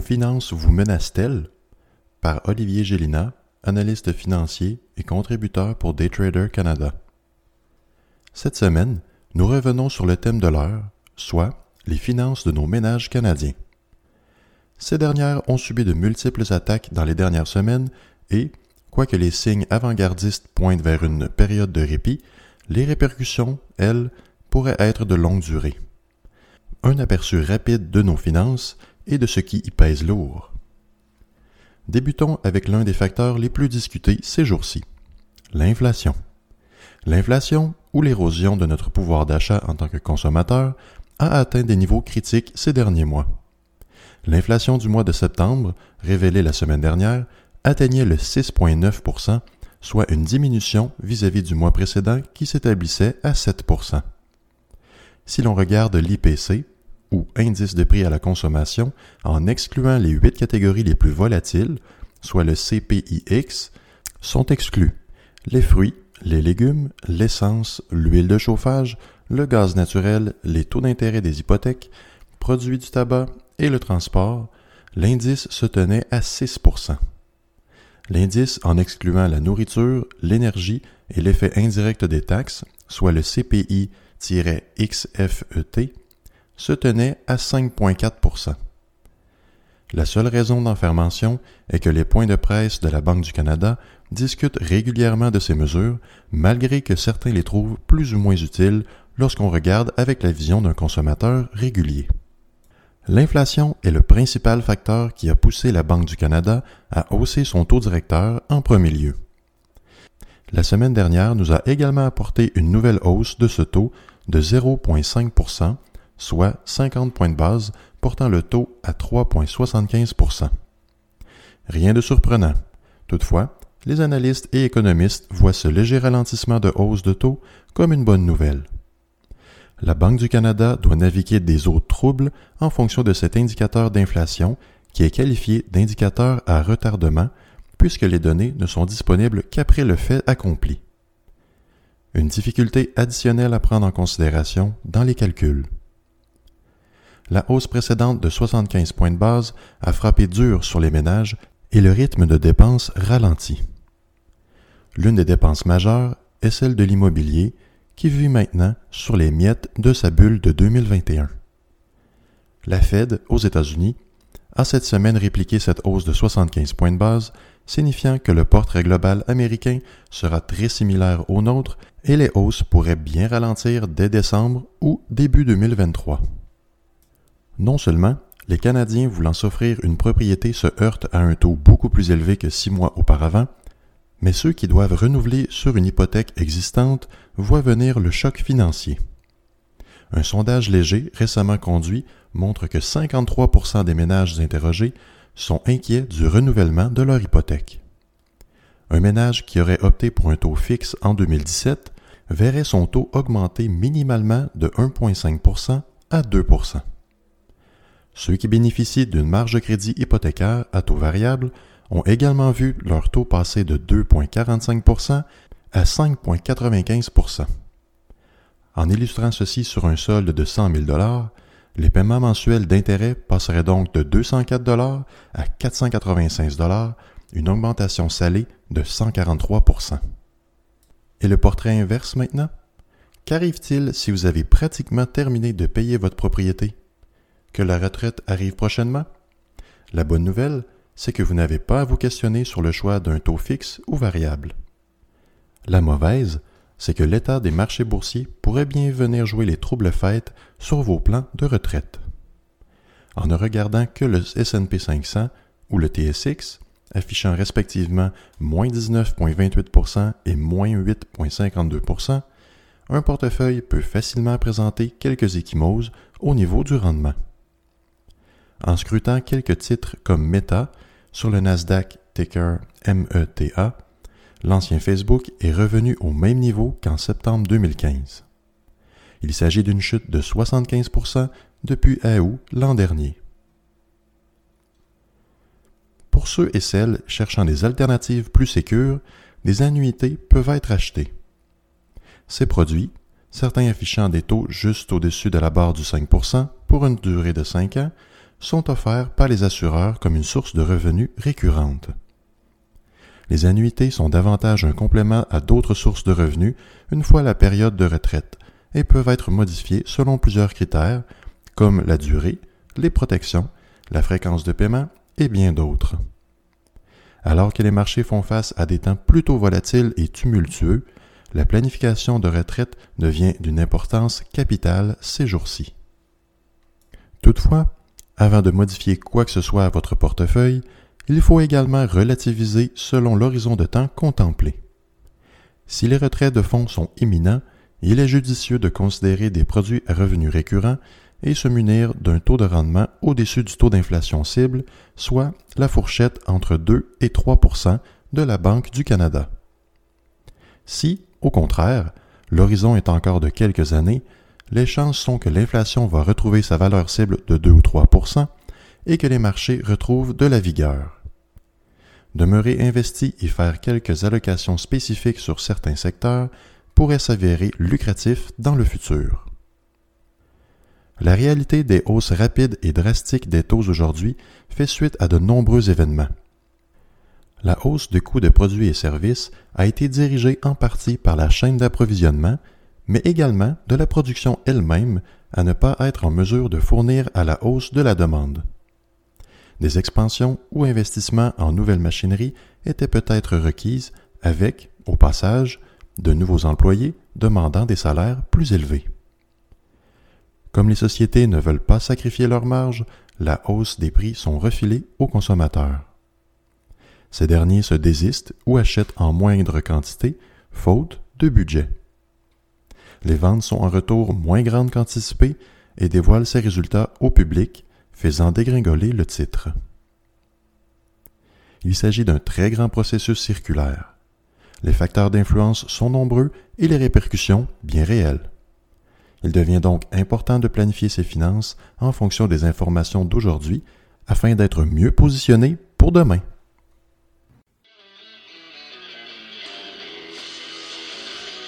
Finances vous menacent-elles? Par Olivier Gélina, analyste financier et contributeur pour Daytrader Canada. Cette semaine, nous revenons sur le thème de l'heure, soit les finances de nos ménages canadiens. Ces dernières ont subi de multiples attaques dans les dernières semaines et, quoique les signes avant-gardistes pointent vers une période de répit, les répercussions, elles, pourraient être de longue durée. Un aperçu rapide de nos finances et de ce qui y pèse lourd. Débutons avec l'un des facteurs les plus discutés ces jours-ci, l'inflation. L'inflation, ou l'érosion de notre pouvoir d'achat en tant que consommateur, a atteint des niveaux critiques ces derniers mois. L'inflation du mois de septembre, révélée la semaine dernière, atteignait le 6,9 soit une diminution vis-à-vis du mois précédent qui s'établissait à 7 Si l'on regarde l'IPC, ou indice de prix à la consommation, en excluant les huit catégories les plus volatiles, soit le CPIX, sont exclus. Les fruits, les légumes, l'essence, l'huile de chauffage, le gaz naturel, les taux d'intérêt des hypothèques, produits du tabac et le transport, l'indice se tenait à 6% L'indice en excluant la nourriture, l'énergie et l'effet indirect des taxes, soit le CPI-XFET, se tenait à 5,4% La seule raison d'en faire mention est que les points de presse de la Banque du Canada discutent régulièrement de ces mesures, malgré que certains les trouvent plus ou moins utiles lorsqu'on regarde avec la vision d'un consommateur régulier. L'inflation est le principal facteur qui a poussé la Banque du Canada à hausser son taux directeur en premier lieu. La semaine dernière nous a également apporté une nouvelle hausse de ce taux de 0,5 soit 50 points de base, portant le taux à 3,75% Rien de surprenant. Toutefois, les analystes et économistes voient ce léger ralentissement de hausse de taux comme une bonne nouvelle la Banque du Canada doit naviguer des eaux troubles en fonction de cet indicateur d'inflation qui est qualifié d'indicateur à retardement puisque les données ne sont disponibles qu'après le fait accompli. Une difficulté additionnelle à prendre en considération dans les calculs. La hausse précédente de 75 points de base a frappé dur sur les ménages et le rythme de dépenses ralentit. L'une des dépenses majeures est celle de l'immobilier qui vit maintenant sur les miettes de sa bulle de 2021. La Fed, aux États-Unis, a cette semaine répliqué cette hausse de 75 points de base, signifiant que le portrait global américain sera très similaire au nôtre et les hausses pourraient bien ralentir dès décembre ou début 2023. Non seulement les Canadiens voulant s'offrir une propriété se heurtent à un taux beaucoup plus élevé que six mois auparavant, mais ceux qui doivent renouveler sur une hypothèque existante voient venir le choc financier. Un sondage léger récemment conduit montre que 53 des ménages interrogés sont inquiets du renouvellement de leur hypothèque. Un ménage qui aurait opté pour un taux fixe en 2017 verrait son taux augmenter minimalement de 1,5 à 2 Ceux qui bénéficient d'une marge de crédit hypothécaire à taux variable ont également vu leur taux passer de 2,45% à 5,95% En illustrant ceci sur un solde de 100 000 les paiements mensuels d'intérêt passeraient donc de 204 à 495 une augmentation salée de 143% Et le portrait inverse maintenant? Qu'arrive-t-il si vous avez pratiquement terminé de payer votre propriété? Que la retraite arrive prochainement? La bonne nouvelle, c'est que vous n'avez pas à vous questionner sur le choix d'un taux fixe ou variable. La mauvaise, c'est que l'état des marchés boursiers pourrait bien venir jouer les troubles fêtes sur vos plans de retraite. En ne regardant que le S&P 500 ou le TSX, affichant respectivement moins 19,28% et moins 8,52%, un portefeuille peut facilement présenter quelques échymoses au niveau du rendement. En scrutant quelques titres comme Meta sur le Nasdaq ticker META, l'ancien Facebook est revenu au même niveau qu'en septembre 2015. Il s'agit d'une chute de 75% depuis août l'an dernier. Pour ceux et celles cherchant des alternatives plus sécures, des annuités peuvent être achetées. Ces produits, certains affichant des taux juste au-dessus de la barre du 5% pour une durée de 5 ans, sont offerts par les assureurs comme une source de revenus récurrente. Les annuités sont davantage un complément à d'autres sources de revenus une fois la période de retraite et peuvent être modifiées selon plusieurs critères comme la durée, les protections, la fréquence de paiement et bien d'autres. Alors que les marchés font face à des temps plutôt volatiles et tumultueux, la planification de retraite devient d'une importance capitale ces jours-ci. Toutefois, avant de modifier quoi que ce soit à votre portefeuille, il faut également relativiser selon l'horizon de temps contemplé. Si les retraits de fonds sont imminents, il est judicieux de considérer des produits à revenus récurrents et se munir d'un taux de rendement au-dessus du taux d'inflation cible, soit la fourchette entre 2 et 3% de la Banque du Canada. Si, au contraire, l'horizon est encore de quelques années, les chances sont que l'inflation va retrouver sa valeur cible de 2 ou 3% et que les marchés retrouvent de la vigueur. Demeurer investi et faire quelques allocations spécifiques sur certains secteurs pourrait s'avérer lucratif dans le futur. La réalité des hausses rapides et drastiques des taux aujourd'hui fait suite à de nombreux événements. La hausse de coûts de produits et services a été dirigée en partie par la chaîne d'approvisionnement, mais également de la production elle-même à ne pas être en mesure de fournir à la hausse de la demande. Des expansions ou investissements en nouvelles machineries étaient peut-être requises avec, au passage, de nouveaux employés demandant des salaires plus élevés. Comme les sociétés ne veulent pas sacrifier leurs marges, la hausse des prix sont refilés aux consommateurs. Ces derniers se désistent ou achètent en moindre quantité, faute de budget. Les ventes sont en retour moins grandes qu'anticipées et dévoilent ces résultats au public, faisant dégringoler le titre. Il s'agit d'un très grand processus circulaire. Les facteurs d'influence sont nombreux et les répercussions bien réelles. Il devient donc important de planifier ses finances en fonction des informations d'aujourd'hui afin d'être mieux positionné pour demain.